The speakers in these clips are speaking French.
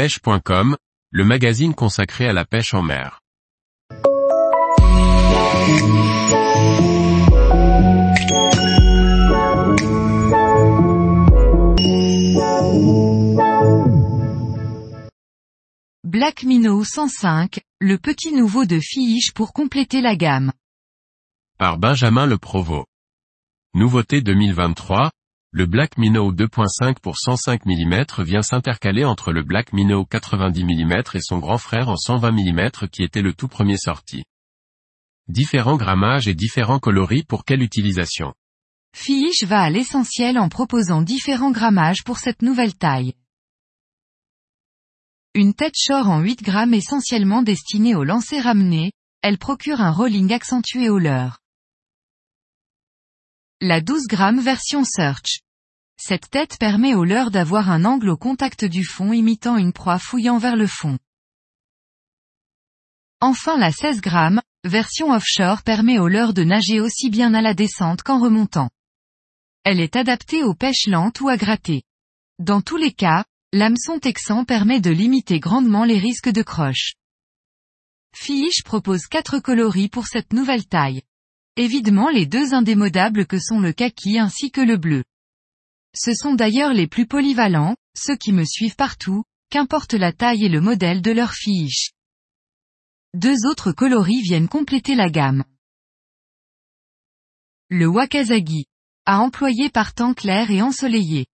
pêche.com, le magazine consacré à la pêche en mer. Black Minnow 105, le petit nouveau de Fiish pour compléter la gamme. Par Benjamin Le Provost. Nouveauté 2023, le Black Minnow 2.5 pour 105 mm vient s'intercaler entre le Black Minnow 90 mm et son grand frère en 120 mm qui était le tout premier sorti. Différents grammages et différents coloris pour quelle utilisation? Fiish va à l'essentiel en proposant différents grammages pour cette nouvelle taille. Une tête shore en 8 grammes essentiellement destinée au lancer ramené, elle procure un rolling accentué au leurre. La 12 grammes version Search. Cette tête permet au leurre d'avoir un angle au contact du fond imitant une proie fouillant vers le fond. Enfin la 16 grammes, version offshore permet au leurre de nager aussi bien à la descente qu'en remontant. Elle est adaptée aux pêches lentes ou à gratter. Dans tous les cas, l'hameçon texan permet de limiter grandement les risques de croche. Fish propose quatre coloris pour cette nouvelle taille. Évidemment les deux indémodables que sont le kaki ainsi que le bleu. Ce sont d'ailleurs les plus polyvalents, ceux qui me suivent partout, qu'importe la taille et le modèle de leur fiche. Deux autres coloris viennent compléter la gamme. Le Wakazagi. À employer par temps clair et ensoleillé.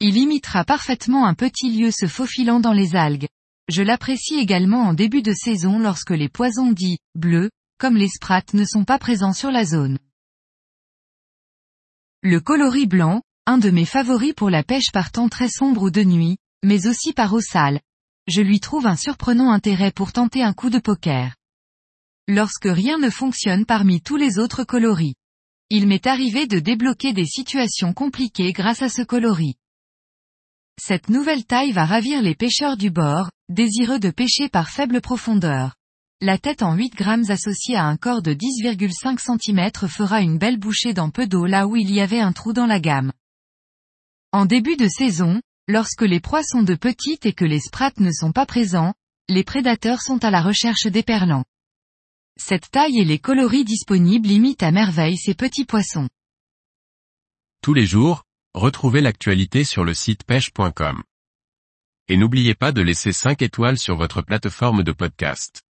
Il imitera parfaitement un petit lieu se faufilant dans les algues. Je l'apprécie également en début de saison lorsque les poisons dits, bleus, comme les sprats ne sont pas présents sur la zone. Le coloris blanc, un de mes favoris pour la pêche par temps très sombre ou de nuit, mais aussi par eau sale. Je lui trouve un surprenant intérêt pour tenter un coup de poker. Lorsque rien ne fonctionne parmi tous les autres coloris. Il m'est arrivé de débloquer des situations compliquées grâce à ce coloris. Cette nouvelle taille va ravir les pêcheurs du bord, désireux de pêcher par faible profondeur. La tête en 8 grammes associée à un corps de 10,5 cm fera une belle bouchée dans peu d'eau là où il y avait un trou dans la gamme. En début de saison, lorsque les proies sont de petites et que les sprats ne sont pas présents, les prédateurs sont à la recherche des perlants. Cette taille et les coloris disponibles imitent à merveille ces petits poissons. Tous les jours, retrouvez l'actualité sur le site pêche.com. Et n'oubliez pas de laisser 5 étoiles sur votre plateforme de podcast.